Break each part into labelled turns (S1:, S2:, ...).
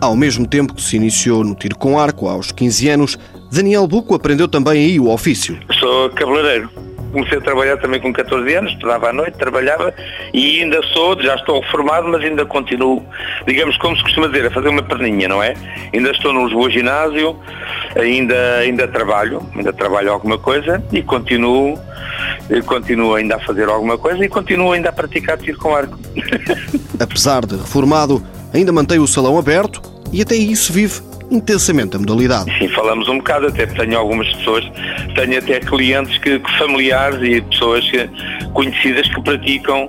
S1: Ao mesmo tempo que se iniciou no tiro com arco aos 15 anos, Daniel Buco aprendeu também aí o ofício.
S2: Sou cabeleireiro. Comecei a trabalhar também com 14 anos, estudava à noite, trabalhava e ainda sou, já estou reformado, mas ainda continuo, digamos como se costuma dizer, a fazer uma perninha, não é? Ainda estou no Lisboa Ginásio, ainda, ainda trabalho, ainda trabalho alguma coisa e continuo, continuo ainda a fazer alguma coisa e continuo ainda a praticar tiro com arco.
S1: Apesar de reformado, ainda mantém o salão aberto e até isso vive intensamente a modalidade.
S2: Sim, falamos um bocado, até tenho algumas pessoas, tenho até clientes que, familiares e pessoas conhecidas que praticam,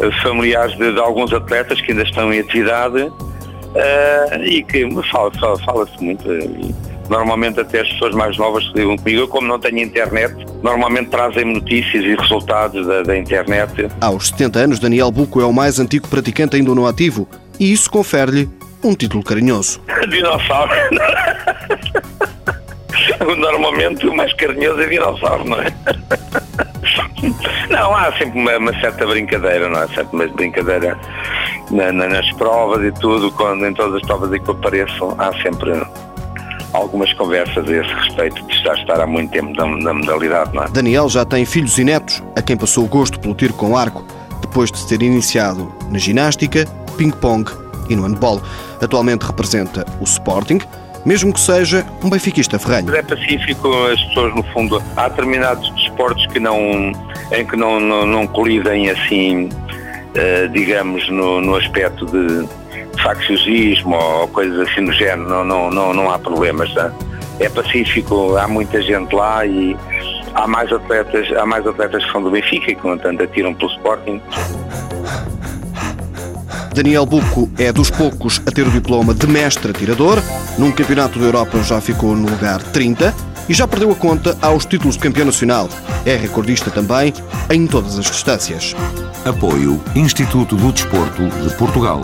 S2: eh, familiares de, de, alguns atletas que ainda estão em atividade uh, e que fala-se fala, fala muito. E, normalmente até as pessoas mais novas que ligam comigo, eu como não tenho internet, normalmente trazem notícias e resultados da, da internet.
S1: Aos 70 anos, Daniel Buco é o mais antigo praticante ainda no ativo e isso confere-lhe um título carinhoso.
S2: Dinossauro. Normalmente o mais carinhoso é dinossauro, não é? Não, há sempre uma, uma certa brincadeira, não é? Sempre uma brincadeira na, na, nas provas e tudo, quando em todas as provas em que eu apareço, há sempre algumas conversas a esse respeito de já estar há muito tempo na, na modalidade, não é?
S1: Daniel já tem filhos e netos, a quem passou o gosto pelo tiro com arco, depois de ter iniciado na ginástica, ping-pong e no handball. Atualmente representa o Sporting, mesmo que seja um benfiquista ferranho.
S2: É pacífico, as pessoas no fundo, há determinados desportos que não, em que não, não, não colidem assim, uh, digamos, no, no aspecto de facciosismo ou coisas assim do género, não, não, não, não há problemas. Tá? É pacífico, há muita gente lá e há mais atletas, há mais atletas que são do Benfica e que, no entanto, atiram pelo Sporting.
S1: Daniel Buco é dos poucos a ter o diploma de mestre atirador. Num campeonato da Europa já ficou no lugar 30 e já perdeu a conta aos títulos de campeão nacional. É recordista também em todas as distâncias.
S3: Apoio Instituto do Desporto de Portugal.